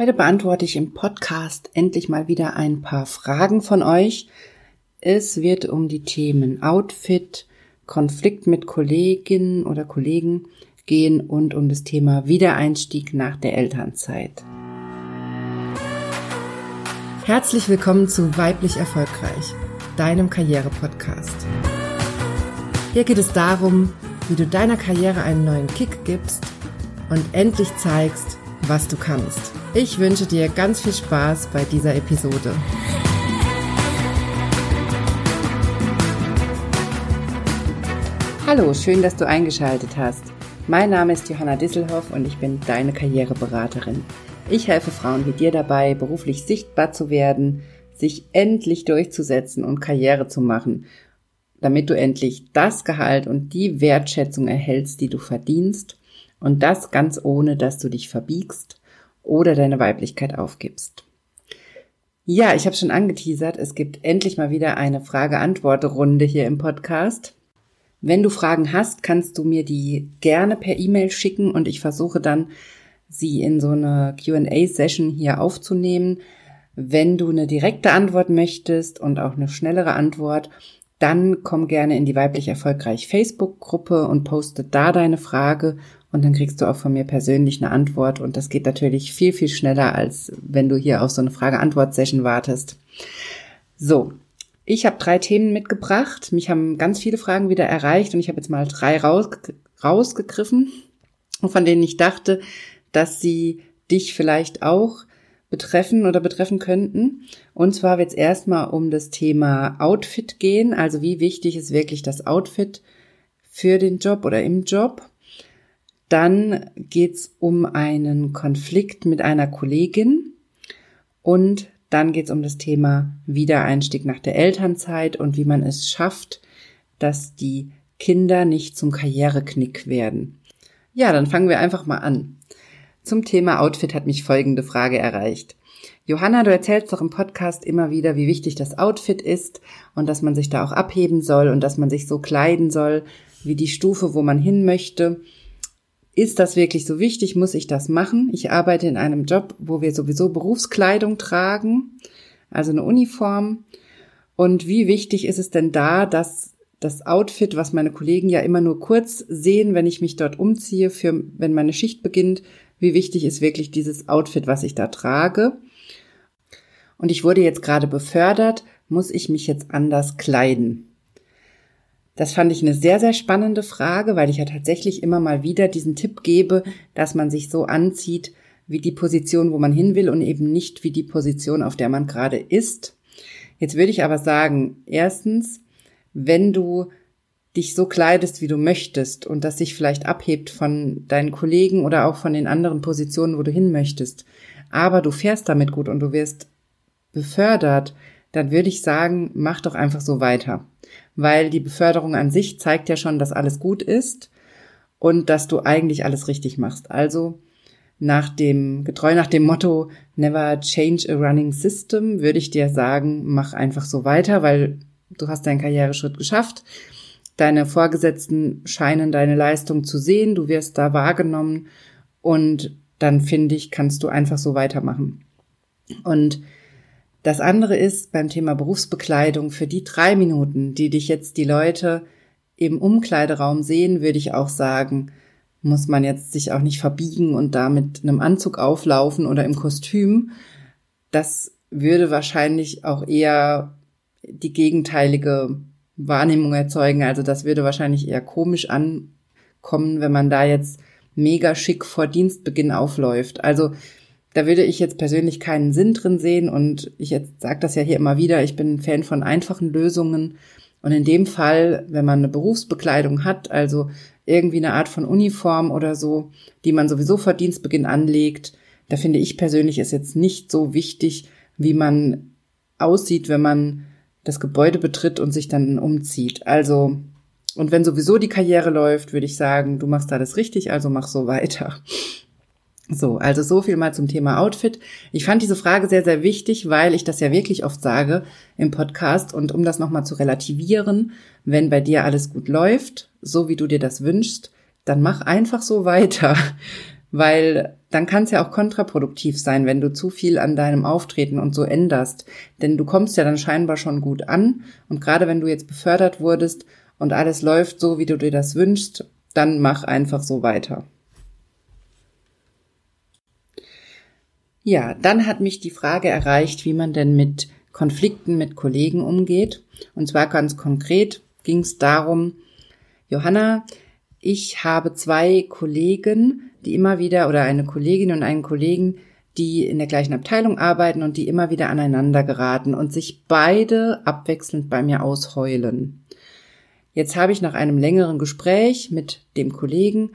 Heute beantworte ich im Podcast endlich mal wieder ein paar Fragen von euch. Es wird um die Themen Outfit, Konflikt mit Kolleginnen oder Kollegen gehen und um das Thema Wiedereinstieg nach der Elternzeit. Herzlich willkommen zu Weiblich Erfolgreich, deinem Karriere-Podcast. Hier geht es darum, wie du deiner Karriere einen neuen Kick gibst und endlich zeigst, was du kannst. Ich wünsche dir ganz viel Spaß bei dieser Episode. Hallo, schön, dass du eingeschaltet hast. Mein Name ist Johanna Disselhoff und ich bin deine Karriereberaterin. Ich helfe Frauen wie dir dabei, beruflich sichtbar zu werden, sich endlich durchzusetzen und Karriere zu machen, damit du endlich das Gehalt und die Wertschätzung erhältst, die du verdienst und das ganz ohne, dass du dich verbiegst oder deine Weiblichkeit aufgibst. Ja, ich habe schon angeteasert, es gibt endlich mal wieder eine Frage-Antwort-Runde hier im Podcast. Wenn du Fragen hast, kannst du mir die gerne per E-Mail schicken und ich versuche dann, sie in so eine QA-Session hier aufzunehmen. Wenn du eine direkte Antwort möchtest und auch eine schnellere Antwort, dann komm gerne in die weiblich erfolgreich Facebook-Gruppe und poste da deine Frage und dann kriegst du auch von mir persönlich eine Antwort und das geht natürlich viel, viel schneller, als wenn du hier auf so eine Frage-Antwort-Session wartest. So, ich habe drei Themen mitgebracht. Mich haben ganz viele Fragen wieder erreicht und ich habe jetzt mal drei raus, rausgegriffen, von denen ich dachte, dass sie dich vielleicht auch betreffen oder betreffen könnten. Und zwar wird es erstmal um das Thema Outfit gehen. Also wie wichtig ist wirklich das Outfit für den Job oder im Job? Dann geht's um einen Konflikt mit einer Kollegin und dann geht's um das Thema Wiedereinstieg nach der Elternzeit und wie man es schafft, dass die Kinder nicht zum Karriereknick werden. Ja, dann fangen wir einfach mal an. Zum Thema Outfit hat mich folgende Frage erreicht. Johanna, du erzählst doch im Podcast immer wieder, wie wichtig das Outfit ist und dass man sich da auch abheben soll und dass man sich so kleiden soll, wie die Stufe, wo man hin möchte. Ist das wirklich so wichtig? Muss ich das machen? Ich arbeite in einem Job, wo wir sowieso Berufskleidung tragen, also eine Uniform. Und wie wichtig ist es denn da, dass das Outfit, was meine Kollegen ja immer nur kurz sehen, wenn ich mich dort umziehe, für wenn meine Schicht beginnt, wie wichtig ist wirklich dieses Outfit, was ich da trage? Und ich wurde jetzt gerade befördert, muss ich mich jetzt anders kleiden? Das fand ich eine sehr, sehr spannende Frage, weil ich ja tatsächlich immer mal wieder diesen Tipp gebe, dass man sich so anzieht wie die Position, wo man hin will und eben nicht wie die Position, auf der man gerade ist. Jetzt würde ich aber sagen, erstens, wenn du dich so kleidest, wie du möchtest und das sich vielleicht abhebt von deinen Kollegen oder auch von den anderen Positionen, wo du hin möchtest, aber du fährst damit gut und du wirst befördert, dann würde ich sagen, mach doch einfach so weiter weil die Beförderung an sich zeigt ja schon, dass alles gut ist und dass du eigentlich alles richtig machst. Also nach dem, getreu nach dem Motto Never change a running system, würde ich dir sagen, mach einfach so weiter, weil du hast deinen Karriereschritt geschafft. Deine Vorgesetzten scheinen deine Leistung zu sehen, du wirst da wahrgenommen und dann finde ich, kannst du einfach so weitermachen. Und das andere ist beim Thema Berufsbekleidung für die drei Minuten, die dich jetzt die Leute im Umkleideraum sehen, würde ich auch sagen, muss man jetzt sich auch nicht verbiegen und da mit einem Anzug auflaufen oder im Kostüm. Das würde wahrscheinlich auch eher die gegenteilige Wahrnehmung erzeugen. Also das würde wahrscheinlich eher komisch ankommen, wenn man da jetzt mega schick vor Dienstbeginn aufläuft. Also da würde ich jetzt persönlich keinen Sinn drin sehen und ich jetzt sage das ja hier immer wieder, ich bin ein Fan von einfachen Lösungen und in dem Fall, wenn man eine Berufsbekleidung hat, also irgendwie eine Art von Uniform oder so, die man sowieso vor Dienstbeginn anlegt, da finde ich persönlich ist jetzt nicht so wichtig, wie man aussieht, wenn man das Gebäude betritt und sich dann umzieht. Also, und wenn sowieso die Karriere läuft, würde ich sagen, du machst da das richtig, also mach so weiter. So, also so viel mal zum Thema Outfit. Ich fand diese Frage sehr, sehr wichtig, weil ich das ja wirklich oft sage im Podcast und um das nochmal zu relativieren, wenn bei dir alles gut läuft, so wie du dir das wünschst, dann mach einfach so weiter, weil dann kann es ja auch kontraproduktiv sein, wenn du zu viel an deinem Auftreten und so änderst. Denn du kommst ja dann scheinbar schon gut an. Und gerade wenn du jetzt befördert wurdest und alles läuft so, wie du dir das wünschst, dann mach einfach so weiter. Ja, dann hat mich die Frage erreicht, wie man denn mit Konflikten mit Kollegen umgeht. Und zwar ganz konkret ging es darum, Johanna, ich habe zwei Kollegen, die immer wieder, oder eine Kollegin und einen Kollegen, die in der gleichen Abteilung arbeiten und die immer wieder aneinander geraten und sich beide abwechselnd bei mir ausheulen. Jetzt habe ich nach einem längeren Gespräch mit dem Kollegen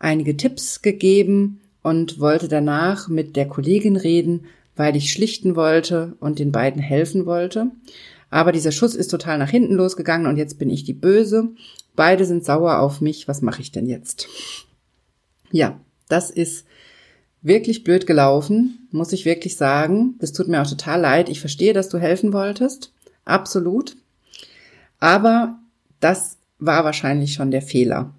einige Tipps gegeben und wollte danach mit der Kollegin reden, weil ich schlichten wollte und den beiden helfen wollte. Aber dieser Schuss ist total nach hinten losgegangen und jetzt bin ich die Böse. Beide sind sauer auf mich. Was mache ich denn jetzt? Ja, das ist wirklich blöd gelaufen, muss ich wirklich sagen. Das tut mir auch total leid. Ich verstehe, dass du helfen wolltest. Absolut. Aber das war wahrscheinlich schon der Fehler.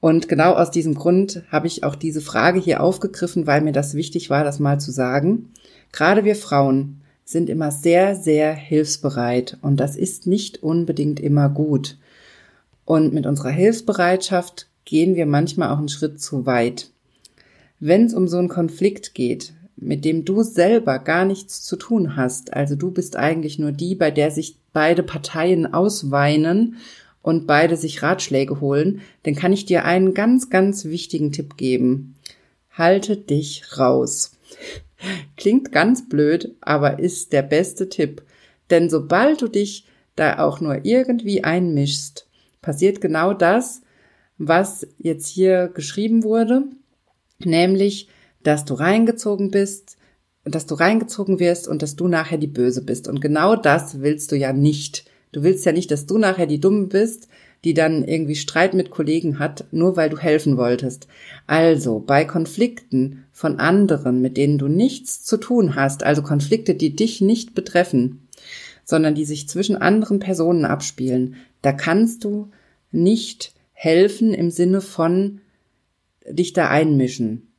Und genau aus diesem Grund habe ich auch diese Frage hier aufgegriffen, weil mir das wichtig war, das mal zu sagen. Gerade wir Frauen sind immer sehr, sehr hilfsbereit und das ist nicht unbedingt immer gut. Und mit unserer Hilfsbereitschaft gehen wir manchmal auch einen Schritt zu weit. Wenn es um so einen Konflikt geht, mit dem du selber gar nichts zu tun hast, also du bist eigentlich nur die, bei der sich beide Parteien ausweinen und beide sich Ratschläge holen, dann kann ich dir einen ganz, ganz wichtigen Tipp geben. Halte dich raus. Klingt ganz blöd, aber ist der beste Tipp. Denn sobald du dich da auch nur irgendwie einmischst, passiert genau das, was jetzt hier geschrieben wurde, nämlich, dass du reingezogen bist, dass du reingezogen wirst und dass du nachher die Böse bist. Und genau das willst du ja nicht. Du willst ja nicht, dass du nachher die Dumme bist, die dann irgendwie Streit mit Kollegen hat, nur weil du helfen wolltest. Also bei Konflikten von anderen, mit denen du nichts zu tun hast, also Konflikte, die dich nicht betreffen, sondern die sich zwischen anderen Personen abspielen, da kannst du nicht helfen im Sinne von dich da einmischen.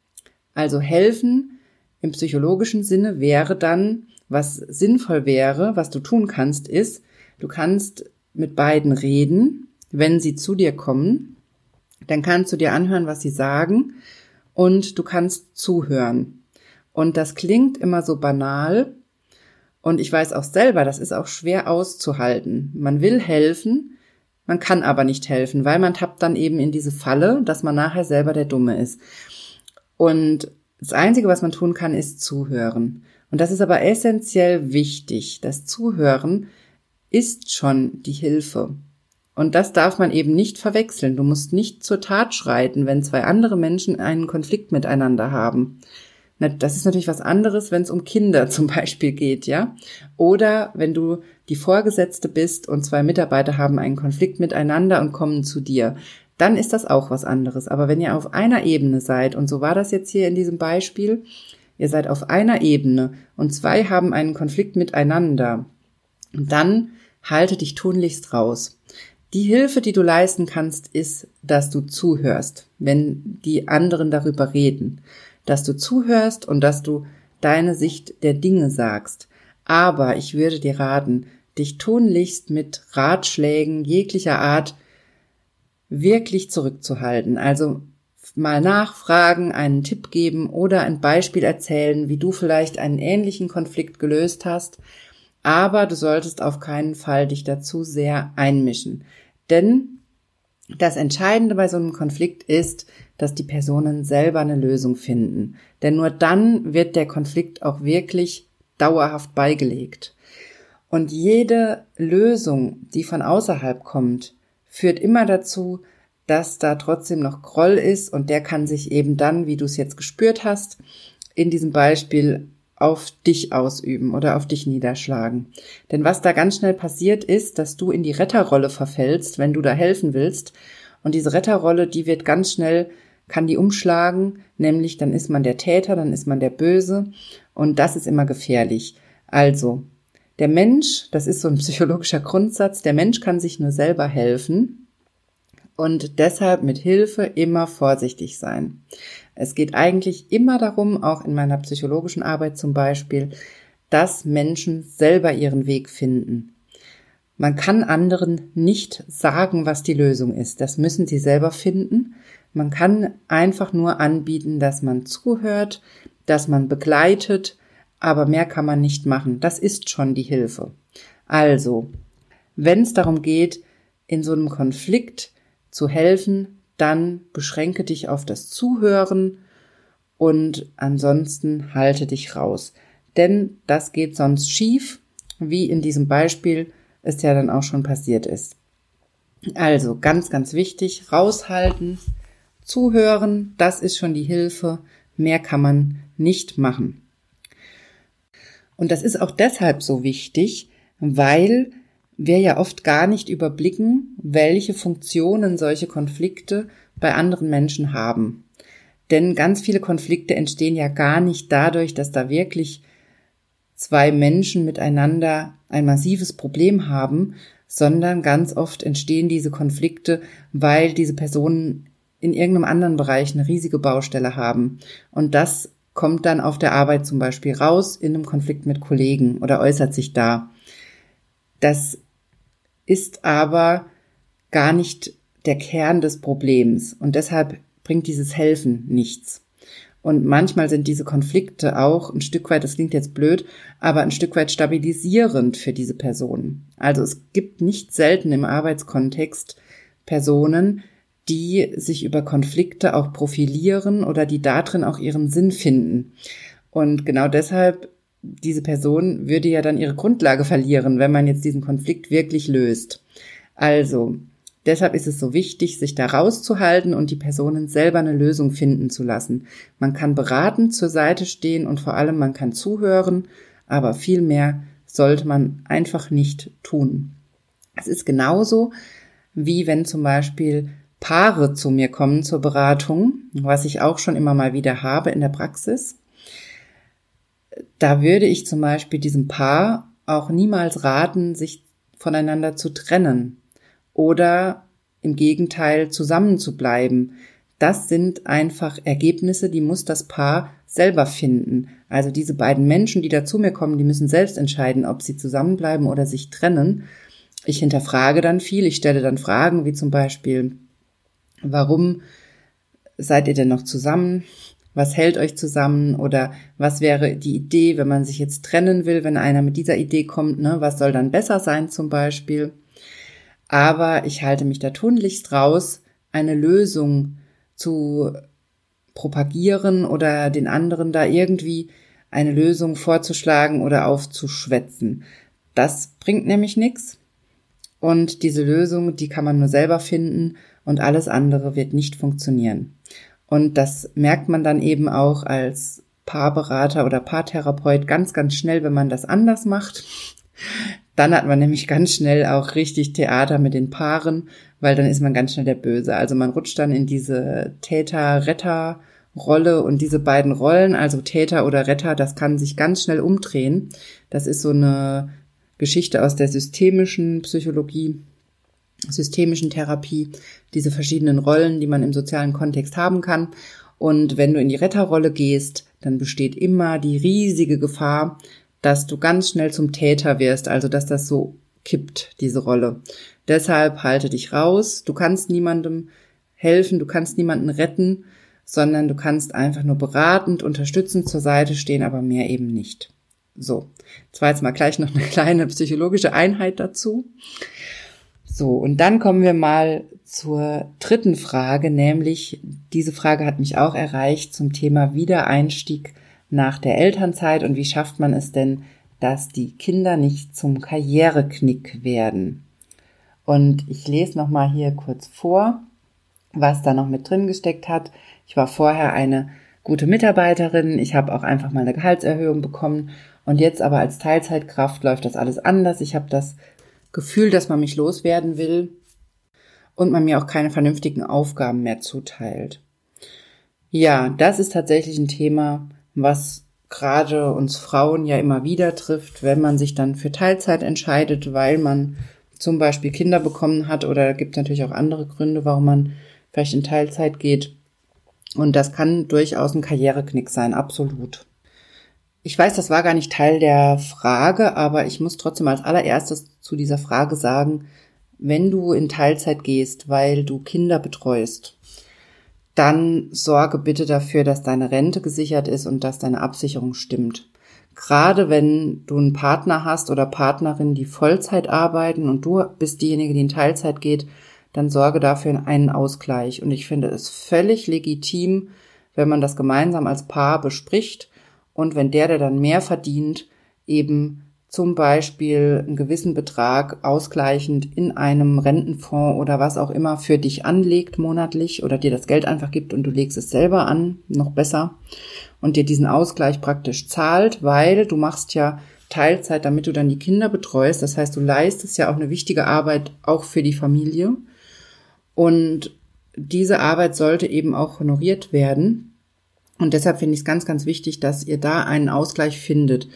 Also helfen im psychologischen Sinne wäre dann, was sinnvoll wäre, was du tun kannst, ist, Du kannst mit beiden reden, wenn sie zu dir kommen. Dann kannst du dir anhören, was sie sagen und du kannst zuhören. Und das klingt immer so banal. Und ich weiß auch selber, das ist auch schwer auszuhalten. Man will helfen, man kann aber nicht helfen, weil man tappt dann eben in diese Falle, dass man nachher selber der Dumme ist. Und das Einzige, was man tun kann, ist zuhören. Und das ist aber essentiell wichtig. Das Zuhören ist schon die Hilfe. Und das darf man eben nicht verwechseln. Du musst nicht zur Tat schreiten, wenn zwei andere Menschen einen Konflikt miteinander haben. Das ist natürlich was anderes, wenn es um Kinder zum Beispiel geht, ja? Oder wenn du die Vorgesetzte bist und zwei Mitarbeiter haben einen Konflikt miteinander und kommen zu dir. Dann ist das auch was anderes. Aber wenn ihr auf einer Ebene seid, und so war das jetzt hier in diesem Beispiel, ihr seid auf einer Ebene und zwei haben einen Konflikt miteinander, dann halte dich tunlichst raus. Die Hilfe, die du leisten kannst, ist, dass du zuhörst, wenn die anderen darüber reden, dass du zuhörst und dass du deine Sicht der Dinge sagst. Aber ich würde dir raten, dich tunlichst mit Ratschlägen jeglicher Art wirklich zurückzuhalten. Also mal nachfragen, einen Tipp geben oder ein Beispiel erzählen, wie du vielleicht einen ähnlichen Konflikt gelöst hast, aber du solltest auf keinen Fall dich dazu sehr einmischen. Denn das Entscheidende bei so einem Konflikt ist, dass die Personen selber eine Lösung finden. Denn nur dann wird der Konflikt auch wirklich dauerhaft beigelegt. Und jede Lösung, die von außerhalb kommt, führt immer dazu, dass da trotzdem noch Groll ist und der kann sich eben dann, wie du es jetzt gespürt hast, in diesem Beispiel auf dich ausüben oder auf dich niederschlagen. Denn was da ganz schnell passiert ist, dass du in die Retterrolle verfällst, wenn du da helfen willst. Und diese Retterrolle, die wird ganz schnell, kann die umschlagen, nämlich dann ist man der Täter, dann ist man der Böse. Und das ist immer gefährlich. Also, der Mensch, das ist so ein psychologischer Grundsatz, der Mensch kann sich nur selber helfen und deshalb mit Hilfe immer vorsichtig sein. Es geht eigentlich immer darum, auch in meiner psychologischen Arbeit zum Beispiel, dass Menschen selber ihren Weg finden. Man kann anderen nicht sagen, was die Lösung ist. Das müssen sie selber finden. Man kann einfach nur anbieten, dass man zuhört, dass man begleitet, aber mehr kann man nicht machen. Das ist schon die Hilfe. Also, wenn es darum geht, in so einem Konflikt zu helfen, dann beschränke dich auf das Zuhören und ansonsten halte dich raus. Denn das geht sonst schief, wie in diesem Beispiel es ja dann auch schon passiert ist. Also ganz, ganz wichtig, raushalten, zuhören, das ist schon die Hilfe, mehr kann man nicht machen. Und das ist auch deshalb so wichtig, weil wir ja oft gar nicht überblicken, welche Funktionen solche Konflikte bei anderen Menschen haben. Denn ganz viele Konflikte entstehen ja gar nicht dadurch, dass da wirklich zwei Menschen miteinander ein massives Problem haben, sondern ganz oft entstehen diese Konflikte, weil diese Personen in irgendeinem anderen Bereich eine riesige Baustelle haben. Und das kommt dann auf der Arbeit zum Beispiel raus in einem Konflikt mit Kollegen oder äußert sich da. Das ist aber gar nicht der Kern des Problems und deshalb bringt dieses Helfen nichts. Und manchmal sind diese Konflikte auch ein Stück weit, das klingt jetzt blöd, aber ein Stück weit stabilisierend für diese Personen. Also es gibt nicht selten im Arbeitskontext Personen, die sich über Konflikte auch profilieren oder die darin auch ihren Sinn finden. Und genau deshalb, diese Person würde ja dann ihre Grundlage verlieren, wenn man jetzt diesen Konflikt wirklich löst. Also, deshalb ist es so wichtig, sich da rauszuhalten und die Personen selber eine Lösung finden zu lassen. Man kann beratend zur Seite stehen und vor allem man kann zuhören, aber viel mehr sollte man einfach nicht tun. Es ist genauso, wie wenn zum Beispiel Paare zu mir kommen zur Beratung, was ich auch schon immer mal wieder habe in der Praxis. Da würde ich zum Beispiel diesem Paar auch niemals raten, sich voneinander zu trennen oder im Gegenteil zusammen zu bleiben. Das sind einfach Ergebnisse, die muss das Paar selber finden. Also diese beiden Menschen, die da zu mir kommen, die müssen selbst entscheiden, ob sie zusammenbleiben oder sich trennen. Ich hinterfrage dann viel, ich stelle dann Fragen wie zum Beispiel, Warum seid ihr denn noch zusammen? Was hält euch zusammen? Oder was wäre die Idee, wenn man sich jetzt trennen will, wenn einer mit dieser Idee kommt? Ne? Was soll dann besser sein zum Beispiel? Aber ich halte mich da tunlichst raus, eine Lösung zu propagieren oder den anderen da irgendwie eine Lösung vorzuschlagen oder aufzuschwätzen. Das bringt nämlich nichts. Und diese Lösung, die kann man nur selber finden und alles andere wird nicht funktionieren. Und das merkt man dann eben auch als Paarberater oder Paartherapeut ganz, ganz schnell, wenn man das anders macht. Dann hat man nämlich ganz schnell auch richtig Theater mit den Paaren, weil dann ist man ganz schnell der Böse. Also man rutscht dann in diese Täter-Retter-Rolle und diese beiden Rollen, also Täter oder Retter, das kann sich ganz schnell umdrehen. Das ist so eine Geschichte aus der systemischen Psychologie systemischen Therapie, diese verschiedenen Rollen, die man im sozialen Kontext haben kann. Und wenn du in die Retterrolle gehst, dann besteht immer die riesige Gefahr, dass du ganz schnell zum Täter wirst, also dass das so kippt, diese Rolle. Deshalb halte dich raus. Du kannst niemandem helfen, du kannst niemanden retten, sondern du kannst einfach nur beratend, unterstützend zur Seite stehen, aber mehr eben nicht. So, jetzt war jetzt mal gleich noch eine kleine psychologische Einheit dazu. So, und dann kommen wir mal zur dritten Frage, nämlich diese Frage hat mich auch erreicht zum Thema Wiedereinstieg nach der Elternzeit und wie schafft man es denn, dass die Kinder nicht zum Karriereknick werden. Und ich lese noch mal hier kurz vor, was da noch mit drin gesteckt hat. Ich war vorher eine gute Mitarbeiterin, ich habe auch einfach mal eine Gehaltserhöhung bekommen und jetzt aber als Teilzeitkraft läuft das alles anders. Ich habe das Gefühl, dass man mich loswerden will und man mir auch keine vernünftigen Aufgaben mehr zuteilt. Ja, das ist tatsächlich ein Thema, was gerade uns Frauen ja immer wieder trifft, wenn man sich dann für Teilzeit entscheidet, weil man zum Beispiel Kinder bekommen hat oder gibt natürlich auch andere Gründe, warum man vielleicht in Teilzeit geht. Und das kann durchaus ein Karriereknick sein, absolut. Ich weiß, das war gar nicht Teil der Frage, aber ich muss trotzdem als allererstes zu dieser Frage sagen, wenn du in Teilzeit gehst, weil du Kinder betreust, dann sorge bitte dafür, dass deine Rente gesichert ist und dass deine Absicherung stimmt. Gerade wenn du einen Partner hast oder Partnerin, die Vollzeit arbeiten und du bist diejenige, die in Teilzeit geht, dann sorge dafür einen Ausgleich. Und ich finde es völlig legitim, wenn man das gemeinsam als Paar bespricht und wenn der, der dann mehr verdient, eben zum Beispiel einen gewissen Betrag ausgleichend in einem Rentenfonds oder was auch immer für dich anlegt monatlich oder dir das Geld einfach gibt und du legst es selber an, noch besser, und dir diesen Ausgleich praktisch zahlt, weil du machst ja Teilzeit, damit du dann die Kinder betreust. Das heißt, du leistest ja auch eine wichtige Arbeit auch für die Familie. Und diese Arbeit sollte eben auch honoriert werden. Und deshalb finde ich es ganz, ganz wichtig, dass ihr da einen Ausgleich findet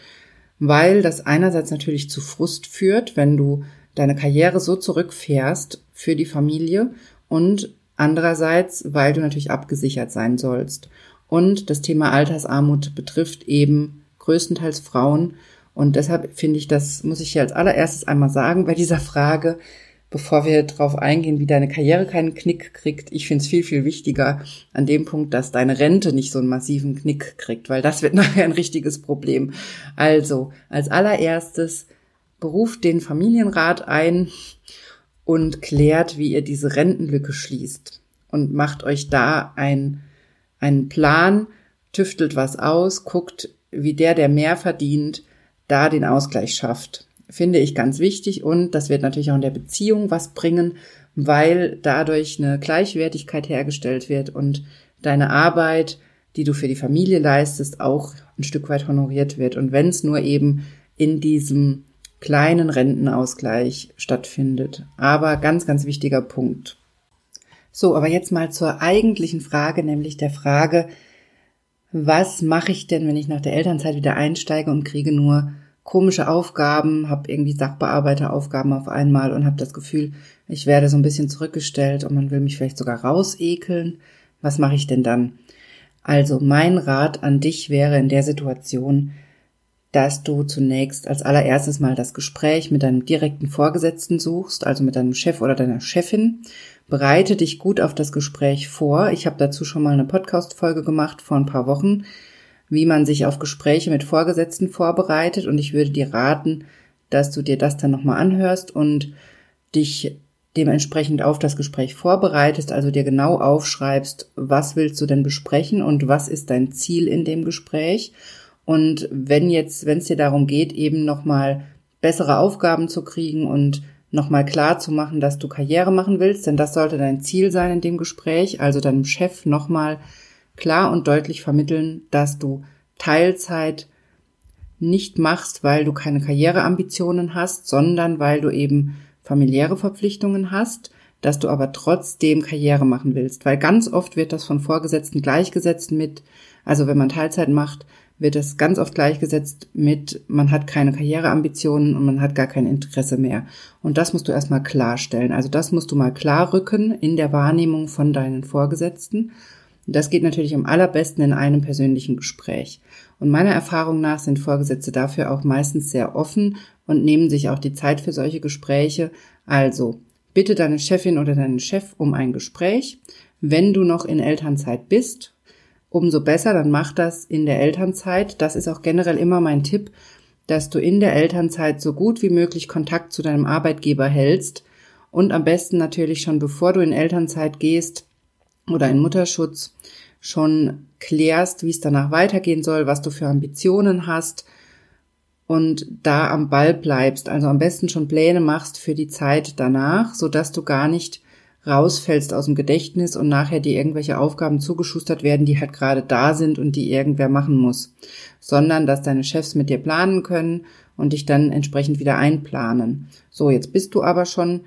weil das einerseits natürlich zu Frust führt, wenn du deine Karriere so zurückfährst für die Familie und andererseits, weil du natürlich abgesichert sein sollst. Und das Thema Altersarmut betrifft eben größtenteils Frauen. Und deshalb finde ich, das muss ich hier als allererstes einmal sagen bei dieser Frage, bevor wir darauf eingehen, wie deine Karriere keinen Knick kriegt, ich finde es viel, viel wichtiger an dem Punkt, dass deine Rente nicht so einen massiven Knick kriegt, weil das wird nachher ein richtiges Problem. Also, als allererstes beruft den Familienrat ein und klärt, wie ihr diese Rentenlücke schließt und macht euch da ein, einen Plan, tüftelt was aus, guckt, wie der, der mehr verdient, da den Ausgleich schafft finde ich ganz wichtig und das wird natürlich auch in der Beziehung was bringen, weil dadurch eine Gleichwertigkeit hergestellt wird und deine Arbeit, die du für die Familie leistest, auch ein Stück weit honoriert wird. Und wenn es nur eben in diesem kleinen Rentenausgleich stattfindet. Aber ganz, ganz wichtiger Punkt. So, aber jetzt mal zur eigentlichen Frage, nämlich der Frage, was mache ich denn, wenn ich nach der Elternzeit wieder einsteige und kriege nur komische Aufgaben, habe irgendwie Sachbearbeiteraufgaben auf einmal und habe das Gefühl, ich werde so ein bisschen zurückgestellt und man will mich vielleicht sogar rausekeln. Was mache ich denn dann? Also mein Rat an dich wäre in der Situation, dass du zunächst als allererstes mal das Gespräch mit deinem direkten Vorgesetzten suchst, also mit deinem Chef oder deiner Chefin. Bereite dich gut auf das Gespräch vor. Ich habe dazu schon mal eine Podcast-Folge gemacht vor ein paar Wochen wie man sich auf Gespräche mit Vorgesetzten vorbereitet. Und ich würde dir raten, dass du dir das dann nochmal anhörst und dich dementsprechend auf das Gespräch vorbereitest, also dir genau aufschreibst, was willst du denn besprechen und was ist dein Ziel in dem Gespräch. Und wenn jetzt, wenn es dir darum geht, eben nochmal bessere Aufgaben zu kriegen und nochmal klar zu machen, dass du Karriere machen willst, denn das sollte dein Ziel sein in dem Gespräch, also deinem Chef nochmal klar und deutlich vermitteln, dass du Teilzeit nicht machst, weil du keine Karriereambitionen hast, sondern weil du eben familiäre Verpflichtungen hast, dass du aber trotzdem Karriere machen willst. Weil ganz oft wird das von Vorgesetzten gleichgesetzt mit, also wenn man Teilzeit macht, wird das ganz oft gleichgesetzt mit, man hat keine Karriereambitionen und man hat gar kein Interesse mehr. Und das musst du erstmal klarstellen. Also das musst du mal klar rücken in der Wahrnehmung von deinen Vorgesetzten. Das geht natürlich am allerbesten in einem persönlichen Gespräch. Und meiner Erfahrung nach sind Vorgesetzte dafür auch meistens sehr offen und nehmen sich auch die Zeit für solche Gespräche. Also, bitte deine Chefin oder deinen Chef um ein Gespräch. Wenn du noch in Elternzeit bist, umso besser, dann mach das in der Elternzeit. Das ist auch generell immer mein Tipp, dass du in der Elternzeit so gut wie möglich Kontakt zu deinem Arbeitgeber hältst und am besten natürlich schon bevor du in Elternzeit gehst, oder in Mutterschutz schon klärst, wie es danach weitergehen soll, was du für Ambitionen hast und da am Ball bleibst, also am besten schon Pläne machst für die Zeit danach, so dass du gar nicht rausfällst aus dem Gedächtnis und nachher dir irgendwelche Aufgaben zugeschustert werden, die halt gerade da sind und die irgendwer machen muss, sondern dass deine Chefs mit dir planen können und dich dann entsprechend wieder einplanen. So, jetzt bist du aber schon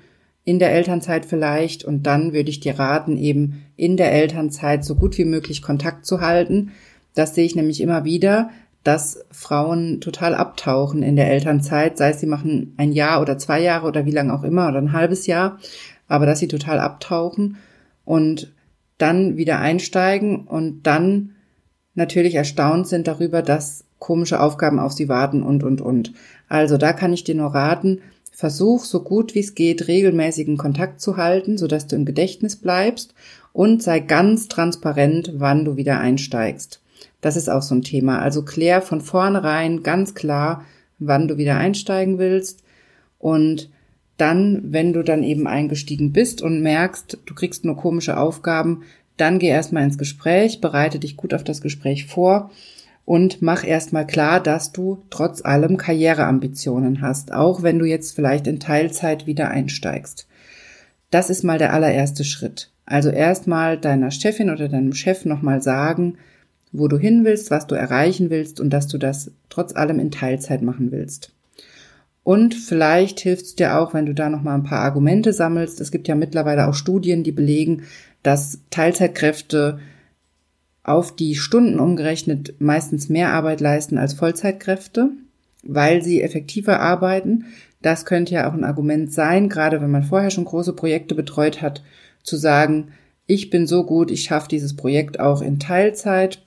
in der Elternzeit vielleicht und dann würde ich dir raten, eben in der Elternzeit so gut wie möglich Kontakt zu halten. Das sehe ich nämlich immer wieder, dass Frauen total abtauchen in der Elternzeit, sei es sie machen ein Jahr oder zwei Jahre oder wie lange auch immer oder ein halbes Jahr, aber dass sie total abtauchen und dann wieder einsteigen und dann natürlich erstaunt sind darüber, dass komische Aufgaben auf sie warten und, und, und. Also da kann ich dir nur raten, versuch so gut wie es geht, regelmäßigen Kontakt zu halten, sodass du im Gedächtnis bleibst und sei ganz transparent, wann du wieder einsteigst. Das ist auch so ein Thema. Also klär von vornherein ganz klar, wann du wieder einsteigen willst und dann, wenn du dann eben eingestiegen bist und merkst, du kriegst nur komische Aufgaben, dann geh erstmal ins Gespräch, bereite dich gut auf das Gespräch vor und mach erstmal klar, dass du trotz allem Karriereambitionen hast, auch wenn du jetzt vielleicht in Teilzeit wieder einsteigst. Das ist mal der allererste Schritt. Also erstmal deiner Chefin oder deinem Chef nochmal sagen, wo du hin willst, was du erreichen willst und dass du das trotz allem in Teilzeit machen willst. Und vielleicht hilft es dir auch, wenn du da nochmal ein paar Argumente sammelst. Es gibt ja mittlerweile auch Studien, die belegen, dass Teilzeitkräfte auf die Stunden umgerechnet meistens mehr Arbeit leisten als Vollzeitkräfte, weil sie effektiver arbeiten. Das könnte ja auch ein Argument sein, gerade wenn man vorher schon große Projekte betreut hat, zu sagen, ich bin so gut, ich schaffe dieses Projekt auch in Teilzeit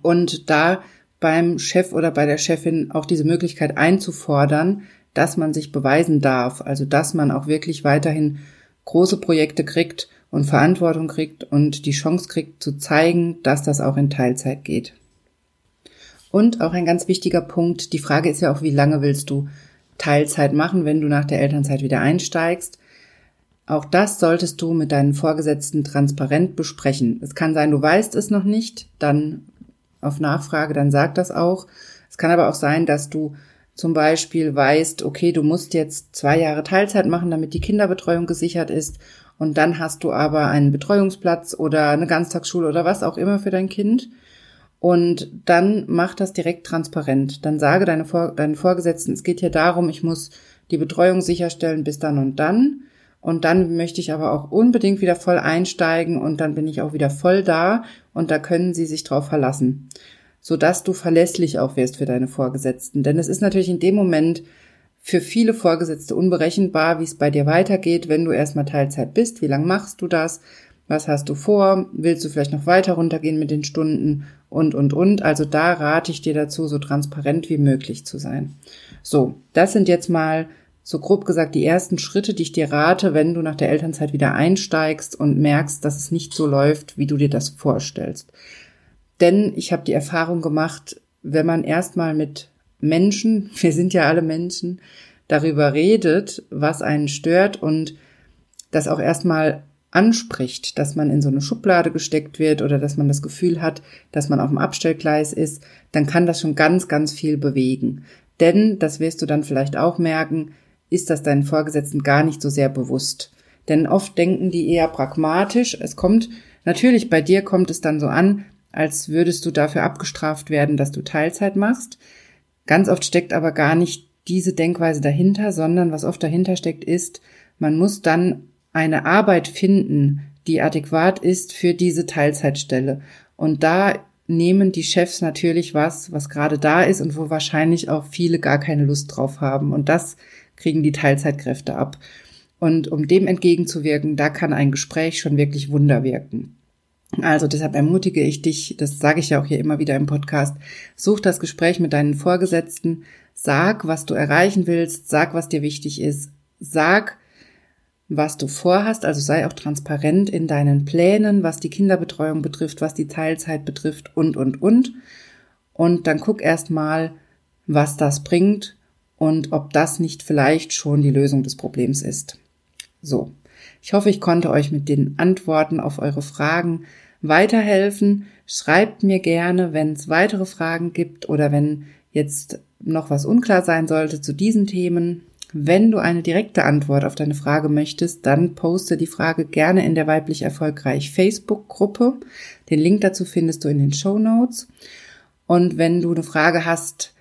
und da beim Chef oder bei der Chefin auch diese Möglichkeit einzufordern, dass man sich beweisen darf, also dass man auch wirklich weiterhin große Projekte kriegt und Verantwortung kriegt und die Chance kriegt zu zeigen, dass das auch in Teilzeit geht. Und auch ein ganz wichtiger Punkt, die Frage ist ja auch, wie lange willst du Teilzeit machen, wenn du nach der Elternzeit wieder einsteigst? Auch das solltest du mit deinen Vorgesetzten transparent besprechen. Es kann sein, du weißt es noch nicht, dann auf Nachfrage, dann sag das auch. Es kann aber auch sein, dass du zum Beispiel weißt, okay, du musst jetzt zwei Jahre Teilzeit machen, damit die Kinderbetreuung gesichert ist und dann hast du aber einen Betreuungsplatz oder eine Ganztagsschule oder was auch immer für dein Kind und dann mach das direkt transparent. Dann sage deine Vor deinen Vorgesetzten, es geht hier darum, ich muss die Betreuung sicherstellen bis dann und dann und dann möchte ich aber auch unbedingt wieder voll einsteigen und dann bin ich auch wieder voll da und da können sie sich drauf verlassen sodass du verlässlich auch wirst für deine Vorgesetzten. Denn es ist natürlich in dem Moment für viele Vorgesetzte unberechenbar, wie es bei dir weitergeht, wenn du erstmal Teilzeit bist. Wie lange machst du das? Was hast du vor? Willst du vielleicht noch weiter runtergehen mit den Stunden? Und, und, und. Also da rate ich dir dazu, so transparent wie möglich zu sein. So, das sind jetzt mal so grob gesagt die ersten Schritte, die ich dir rate, wenn du nach der Elternzeit wieder einsteigst und merkst, dass es nicht so läuft, wie du dir das vorstellst. Denn ich habe die Erfahrung gemacht, wenn man erstmal mit Menschen, wir sind ja alle Menschen, darüber redet, was einen stört und das auch erstmal anspricht, dass man in so eine Schublade gesteckt wird oder dass man das Gefühl hat, dass man auf dem Abstellgleis ist, dann kann das schon ganz, ganz viel bewegen. Denn, das wirst du dann vielleicht auch merken, ist das deinen Vorgesetzten gar nicht so sehr bewusst. Denn oft denken die eher pragmatisch. Es kommt, natürlich bei dir kommt es dann so an, als würdest du dafür abgestraft werden, dass du Teilzeit machst. Ganz oft steckt aber gar nicht diese Denkweise dahinter, sondern was oft dahinter steckt, ist, man muss dann eine Arbeit finden, die adäquat ist für diese Teilzeitstelle. Und da nehmen die Chefs natürlich was, was gerade da ist und wo wahrscheinlich auch viele gar keine Lust drauf haben. Und das kriegen die Teilzeitkräfte ab. Und um dem entgegenzuwirken, da kann ein Gespräch schon wirklich Wunder wirken. Also deshalb ermutige ich dich, das sage ich ja auch hier immer wieder im Podcast, such das Gespräch mit deinen Vorgesetzten, sag, was du erreichen willst, sag, was dir wichtig ist, sag, was du vorhast, also sei auch transparent in deinen Plänen, was die Kinderbetreuung betrifft, was die Teilzeit betrifft und, und, und. Und dann guck erst mal, was das bringt und ob das nicht vielleicht schon die Lösung des Problems ist. So. Ich hoffe, ich konnte euch mit den Antworten auf eure Fragen weiterhelfen. Schreibt mir gerne, wenn es weitere Fragen gibt oder wenn jetzt noch was unklar sein sollte zu diesen Themen. Wenn du eine direkte Antwort auf deine Frage möchtest, dann poste die Frage gerne in der weiblich erfolgreich Facebook-Gruppe. Den Link dazu findest du in den Show Notes. Und wenn du eine Frage hast,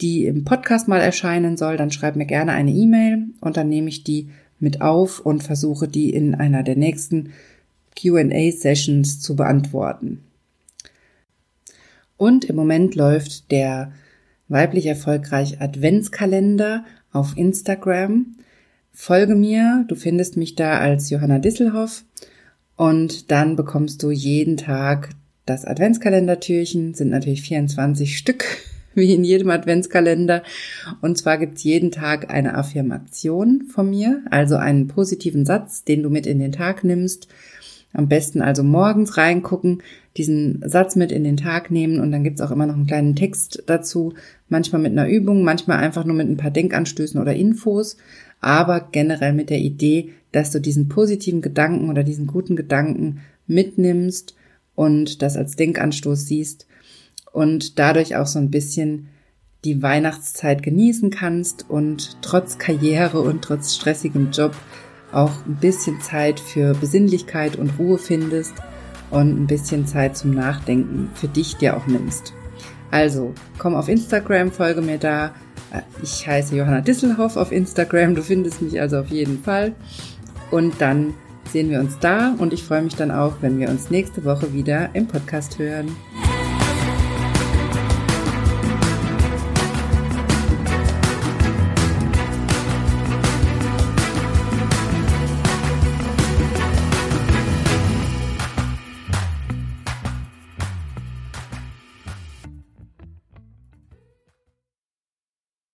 die im Podcast mal erscheinen soll, dann schreib mir gerne eine E-Mail und dann nehme ich die mit auf und versuche die in einer der nächsten QA-Sessions zu beantworten. Und im Moment läuft der weiblich erfolgreich Adventskalender auf Instagram. Folge mir, du findest mich da als Johanna Disselhoff Und dann bekommst du jeden Tag das Adventskalendertürchen, sind natürlich 24 Stück, wie in jedem Adventskalender. Und zwar gibt's jeden Tag eine Affirmation von mir, also einen positiven Satz, den du mit in den Tag nimmst. Am besten also morgens reingucken, diesen Satz mit in den Tag nehmen und dann gibt's auch immer noch einen kleinen Text dazu, manchmal mit einer Übung, manchmal einfach nur mit ein paar Denkanstößen oder Infos, aber generell mit der Idee, dass du diesen positiven Gedanken oder diesen guten Gedanken mitnimmst und das als Denkanstoß siehst und dadurch auch so ein bisschen die Weihnachtszeit genießen kannst und trotz Karriere und trotz stressigem Job auch ein bisschen Zeit für Besinnlichkeit und Ruhe findest und ein bisschen Zeit zum Nachdenken für dich dir auch nimmst. Also, komm auf Instagram, folge mir da. Ich heiße Johanna Disselhoff auf Instagram. Du findest mich also auf jeden Fall. Und dann sehen wir uns da und ich freue mich dann auch, wenn wir uns nächste Woche wieder im Podcast hören.